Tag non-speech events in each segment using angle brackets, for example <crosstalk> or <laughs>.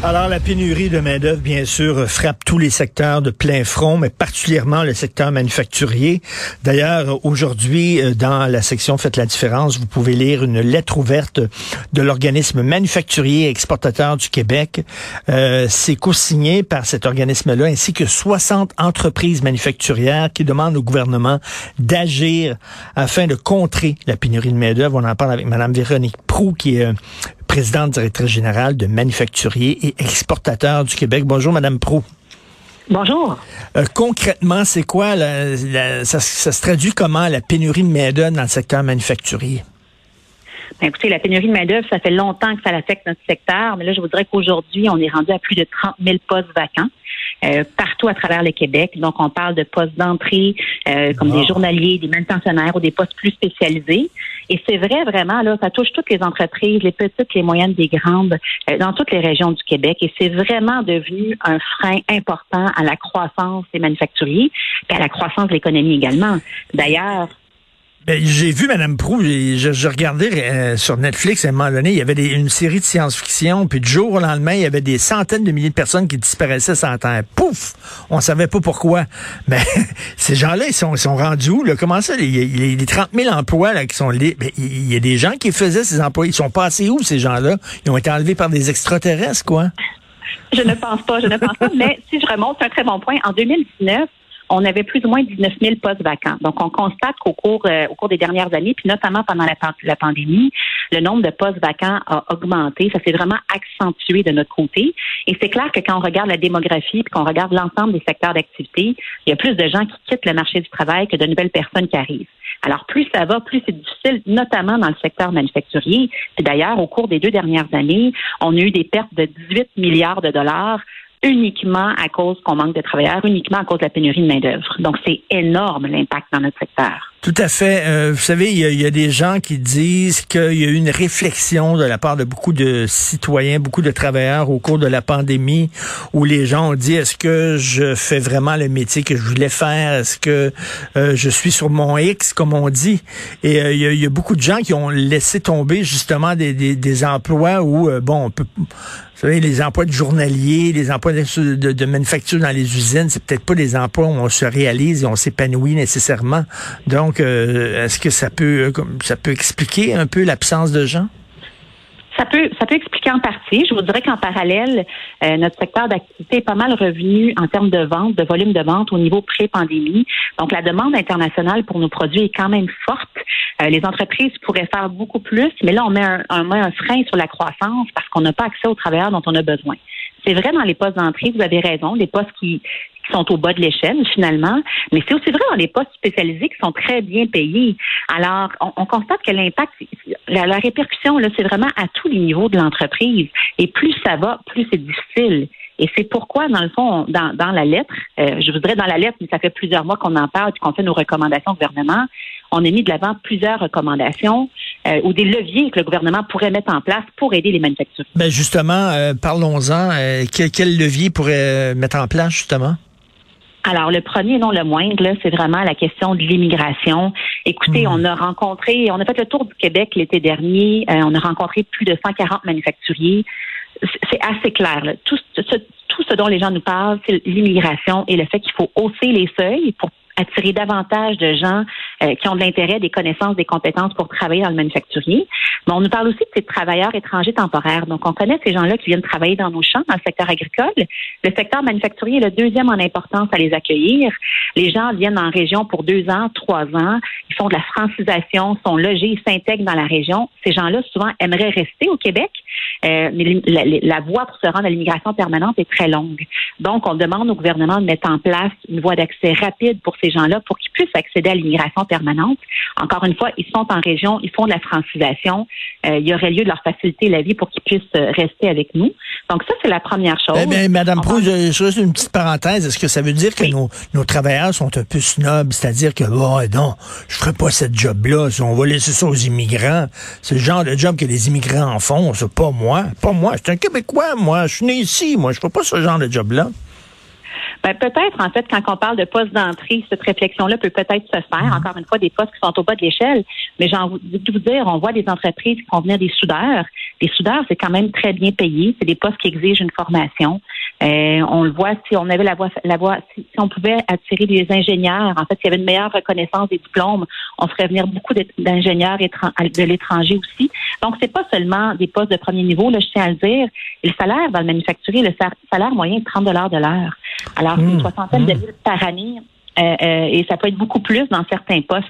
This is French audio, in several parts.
Alors, la pénurie de main-d'œuvre, bien sûr, frappe tous les secteurs de plein front, mais particulièrement le secteur manufacturier. D'ailleurs, aujourd'hui, euh, dans la section Faites la différence, vous pouvez lire une lettre ouverte de l'organisme manufacturier et exportateur du Québec. Euh, C'est co-signé par cet organisme-là, ainsi que 60 entreprises manufacturières qui demandent au gouvernement d'agir afin de contrer la pénurie de main-d'œuvre. On en parle avec Mme Véronique Prou, qui est euh, présidente directrice générale de Manufacturier et Exportateur du Québec. Bonjour, Madame Pro. Bonjour. Euh, concrètement, c'est quoi, la, la- ça, ça se traduit comment la pénurie de main-d'œuvre dans le secteur manufacturier? Ben, écoutez, la pénurie de main-d'œuvre, ça fait longtemps que ça affecte notre secteur, mais là, je vous dirais qu'aujourd'hui, on est rendu à plus de 30 000 postes vacants. Euh, partout à travers le Québec. Donc, on parle de postes d'entrée, euh, comme des journaliers, des manutentionnaires ou des postes plus spécialisés. Et c'est vrai, vraiment, là, ça touche toutes les entreprises, les petites, les moyennes, les grandes, euh, dans toutes les régions du Québec. Et c'est vraiment devenu un frein important à la croissance des manufacturiers et à la croissance de l'économie également. D'ailleurs, Ben, j'ai vu Madame Prou, je, je regardais euh, sur Netflix à un moment donné, il y avait des- une série de science-fiction, puis du jour au lendemain, il y avait des centaines de milliers de personnes qui disparaissaient sans terre. Pouf! On savait pas pourquoi. <laughs> Mais ces gens-là, ils sont, ils sont rendus où? Là? Comment ça? Les, les, les 30 000 emplois là, qui sont libres, ben, il y a des gens qui faisaient ces emplois. Ils sont passés où, ces gens-là? Ils ont été enlevés par des extraterrestres, quoi? Je ne pense pas, je ne pense pas. <laughs> Mais si je remonte, c'est un très bon point. En 2019, on avait plus ou moins 19 000 postes vacants. Donc, on constate qu'au cours, euh, au cours des dernières années, puis notamment pendant la, pan- la pandémie, le nombre de postes vacants a augmenté. Ça s'est vraiment accentué de notre côté. Et c'est clair que quand on regarde la démographie puis qu'on regarde l'ensemble des secteurs d'activité, il y a plus de gens qui quittent le marché du travail que de nouvelles personnes qui arrivent. Alors, plus ça va, plus c'est difficile, notamment dans le secteur manufacturier. Puis d'ailleurs, au cours des deux dernières années, on a eu des pertes de 18 milliards de dollars uniquement à cause qu'on manque de travailleurs, uniquement à cause de la pénurie de main-d'œuvre. Donc, c'est énorme l'impact dans notre secteur. Tout à fait. Euh, vous savez, il y, a, y a des gens qui disent qu'il y a eu une réflexion de la part de beaucoup de citoyens, beaucoup de travailleurs au cours de la pandémie, où les gens ont dit est-ce que je fais vraiment le métier que je voulais faire? Est-ce que euh, je suis sur mon X, comme on dit? Et euh, il, y a, y a beaucoup de gens qui ont laissé tomber justement des, des, des emplois où euh, bon, on peut vous savez, les emplois de journaliers, les emplois de, de, manufacture dans les usines, c'est peut-être pas des emplois où on se réalise et on s'épanouit nécessairement. Donc, euh, est-ce que ça peut, euh, ça peut expliquer un peu l'absence de gens? Ça peut, ça peut expliquer en partie. Je vous dirais qu'en parallèle, euh, notre secteur d'activité est pas mal revenu en termes de vente, de volume de vente au niveau pré-pandémie. Donc, la demande internationale pour nos produits est quand même forte. Euh, les entreprises pourraient faire beaucoup plus, mais là, on met un, on met un frein sur la croissance parce qu'on n'a pas accès aux travailleurs dont on a besoin. C'est vrai dans les postes d'entrée, vous avez raison, les postes qui, sont au bas de l'échelle finalement, mais c'est aussi vrai dans les postes spécialisés qui sont très bien payés. Alors, on, on constate que l'impact, la, répercussion, là, c'est vraiment à tous les niveaux de l'entreprise. Et plus ça va, plus c'est difficile. Et c'est pourquoi, dans le fond, dans, dans la lettre, euh, je voudrais dans la lettre, mais ça fait plusieurs mois qu'on en parle et qu'on fait nos recommandations au gouvernement, on a mis de l'avant plusieurs recommandations euh, ou des leviers que le gouvernement pourrait mettre en place pour aider les manufacturiers. Ben justement, euh, parlons-en. Euh, quel, quel levier pourrait mettre en place justement? Alors, le premier, non le moindre, là, c'est vraiment la question de l'immigration. Écoutez, Mhm. on a rencontré, on a fait le tour du Québec l'été dernier. euh, on a rencontré plus de 140 manufacturiers. C'est- C'est assez clair. là. Tout, ce, tout ce dont les gens nous parlent, c'est l'immigration et le fait qu'il faut hausser les seuils pour attirer davantage de gens euh, qui ont de l'intérêt, des connaissances, des compétences pour travailler dans le manufacturier. Mais on nous parle aussi de ces travailleurs étrangers temporaires. Donc, on connaît ces gens-là qui viennent travailler dans nos champs, dans le secteur agricole. Le secteur manufacturier est le deuxième en importance à les accueillir. Les gens viennent en région pour deux ans, trois ans. Ils font de la francisation, sont logés, ils s'intègrent dans la région. Ces gens-là, souvent, aimeraient rester au Québec, euh, mais la, voie pour se rendre à l'immigration permanente est très longue. Donc, on demande au gouvernement de mettre en place une voie d'accès rapide pour ces gens-là pour qu'ils puissent accéder à l'immigration permanente. Encore une fois, ils sont en région, ils font de la francisation. Euh, il y aurait lieu de leur faciliter la vie pour qu'ils puissent euh, rester avec nous. Donc, ça, c'est la première chose. Eh bien, Madame va- je, je juste une petite parenthèse. Est-ce que ça veut dire que Oui. nos, nos travailleurs sont un peu snobs? C'est-à-dire que, oh, non, je ferai pas cette job-là. Si On va laisser ça aux immigrants. C'est le genre de job que les immigrants en font. C'est pas moi. Pas moi. Je suis un Québécois, moi. Je suis né ici. Moi, je fais pas ce genre de job-là. Ben, peut-être, en fait, quand on parle de poste d'entrée, cette réflexion-là peut peut-être se faire. Mhm. Encore une fois, des postes qui sont au bas de l'échelle. Mais j'ai envie de vous dire, on voit des entreprises qui font venir des soudeurs. Les soudeurs, c'est quand même très bien payé. C'est des postes qui exigent une formation. Euh, on le voit si on avait la voie, la voie, si, on pouvait attirer des ingénieurs. En fait, s'il y avait une meilleure reconnaissance des diplômes, on ferait venir beaucoup d'ingénieurs de l'étranger aussi. Donc, c'est pas seulement des postes de premier niveau, là, je tiens à le dire. le salaire dans le manufacturier, le salaire moyen est 30 dollars de l'heure. Alors, une mmh. soixantaine de mmh. mille par année. Euh, euh, et ça peut être beaucoup plus dans certains postes.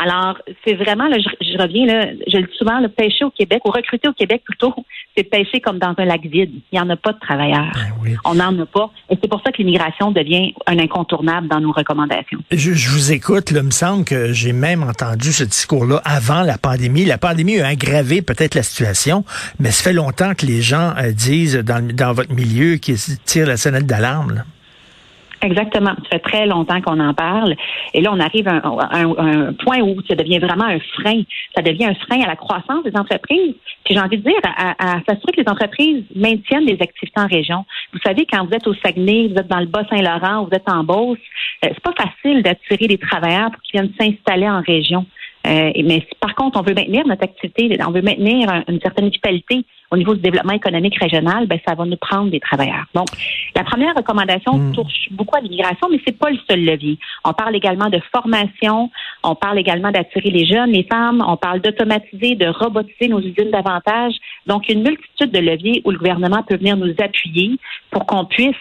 Alors, c'est vraiment, là, je, reviens, là, je le dis souvent, le pêcher au Québec, ou recruter au Québec plutôt, c'est pêcher comme dans un lac vide. Il n'y en a pas de travailleurs. Ben On n'en a pas. Et c'est pour ça que l'immigration devient un incontournable dans nos recommandations. Je, vous écoute, là, il me semble que j'ai même entendu ce discours-là avant la pandémie. La pandémie a aggravé peut-être la situation, mais ça fait longtemps que les gens euh, disent dans, dans votre milieu qu'ils tirent la sonnette d'alarme. Exactement. Ça fait très longtemps qu'on en parle. Et là, on arrive à un, point où ça devient vraiment un frein. Ça devient un frein à la croissance des entreprises. Puis j'ai envie de dire, à, s'assurer que les entreprises maintiennent des activités en région. Vous savez, quand vous êtes au Saguenay, vous êtes dans le Bas-Saint-Laurent, vous êtes en Beauce, euh, c'est pas facile d'attirer des travailleurs pour qu'ils viennent s'installer en région. Euh, mais par contre, on veut maintenir notre activité, on veut maintenir une certaine vitalité au niveau du développement économique régional, ben, ça va nous prendre des travailleurs. Donc, la première recommandation hmm. touche beaucoup à l'immigration, mais c'est pas le seul levier. On parle également de formation, on parle également d'attirer les jeunes, les femmes, on parle d'automatiser, de robotiser nos usines davantage. Donc, une multitude de leviers où le gouvernement peut venir nous appuyer pour qu'on puisse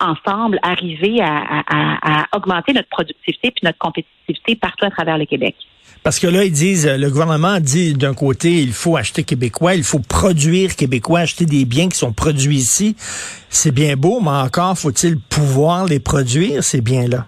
ensemble arriver à, augmenter notre productivité puis notre compétitivité partout à travers le Québec. Parce que là, ils disent, le gouvernement dit d'un côté, il faut acheter québécois, il faut produire québécois, acheter des biens qui sont produits ici. C'est bien beau, mais encore faut-il pouvoir les produire, ces biens-là.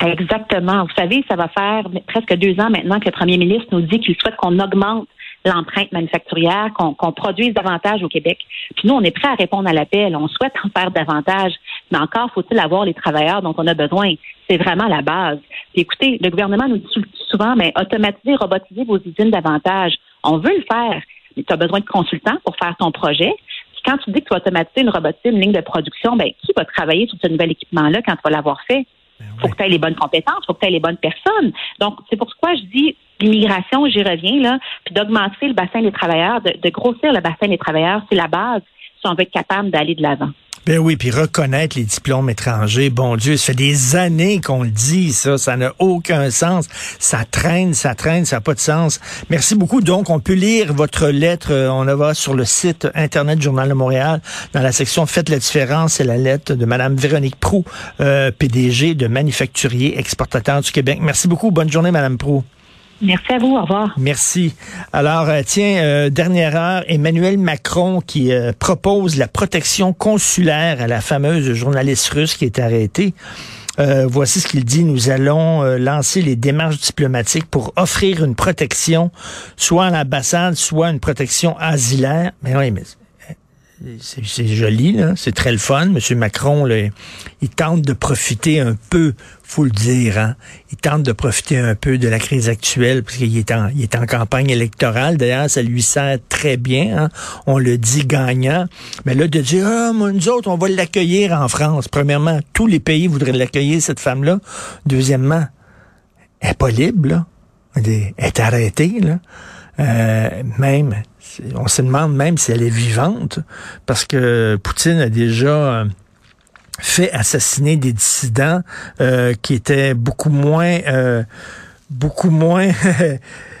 Exactement. Vous savez, ça va faire presque deux ans maintenant que le premier ministre nous dit qu'il souhaite qu'on augmente l'empreinte manufacturière, qu'on produise davantage au Québec. Puis nous, on est prêt à répondre à l'appel. On souhaite en faire davantage. Mais encore faut-il avoir les travailleurs dont on a besoin. C'est vraiment la base. Puis écoutez, le gouvernement nous dit souvent, mais automatiser, robotiser vos usines davantage. On veut le faire. Mais tu as besoin de consultants pour faire ton projet. Puis quand tu dis que tu vas automatiser une robotiser une ligne de production, ben qui va travailler sur ce nouvel équipement-là quand tu vas l'avoir fait? Ben faut que tu aies les bonnes compétences, faut que tu aies les bonnes personnes. Donc, c'est pourquoi je dis l'immigration, j'y reviens, là, puis d'augmenter le bassin des travailleurs, de grossir le bassin des travailleurs, c'est la base si on veut être capable d'aller de l'avant. Ben oui, puis reconnaître les diplômes étrangers, bon Dieu, ça fait des années qu'on le dit, ça, ça n'a aucun sens. Ça traîne, ça traîne, ça n'a pas de sens. Merci beaucoup. Donc, on peut lire votre lettre, euh, on la sur le site Internet Journal de Montréal, dans la section Faites la différence, c'est la lettre de Madame Véronique Prou, euh, PDG de Manufacturier Exportateur du Québec. Merci beaucoup. Bonne journée, Madame Prou. Merci à vous. Au revoir. Merci. Alors, euh, tiens, euh, dernière heure, Emmanuel Macron qui euh, propose la protection consulaire à la fameuse journaliste russe qui est arrêtée. voici ce qu'il dit. Nous allons lancer les démarches diplomatiques pour offrir une protection, soit à l'ambassade, soit une protection asilaire. Mais oui, mais c'est joli, c'est très le fun. Monsieur Macron, il tente de profiter un peu, faut le dire, hein? il tente de profiter un peu de la crise actuelle parce qu'il est en, est en campagne électorale. D'ailleurs, ça lui sert très bien. Hein? On le dit gagnant. Mais là, de dire, ah, nous autres, on va l'accueillir en France. Premièrement, tous les pays voudraient l'accueillir, cette femme-là. Deuxièmement, elle n'est pas libre, là. Elle est arrêtée, là. Euh, même, on se demande même si elle est vivante, parce que Poutine a déjà euh, fait assassiner des dissidents euh, qui étaient beaucoup moins, beaucoup moins <laughs>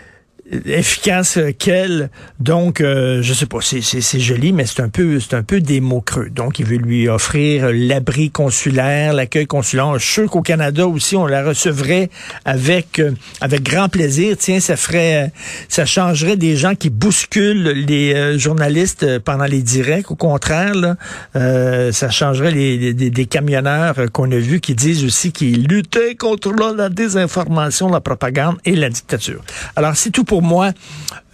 efficace qu'elle. Donc, euh, je sais pas, c'est joli, mais c'est un peu, c'est un peu des mots creux. Donc, il veut lui offrir l'abri consulaire, l'accueil consulaire. Je suis sûr qu'au Canada aussi, on la recevrait avec, euh, avec grand plaisir. Tiens, ça ferait, ça changerait des gens qui bousculent les euh, journalistes pendant les directs. Au contraire, là, ça changerait les, des camionneurs qu'on a vus qui disent aussi qu'ils luttaient contre la désinformation, la propagande et la dictature. Alors, c'est tout moi.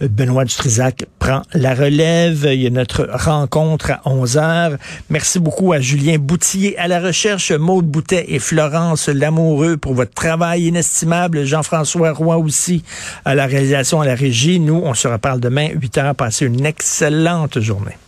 Benoît Dutrisac prend la relève. Il y a notre rencontre à 11 heures. Merci beaucoup à Julien Boutillier à la recherche, Maude Boutet et Florence Lamoureux pour votre travail inestimable. Jean-François Roy aussi à la réalisation, à la régie. Nous, on se reparle demain, 8 heures. Passez une excellente journée.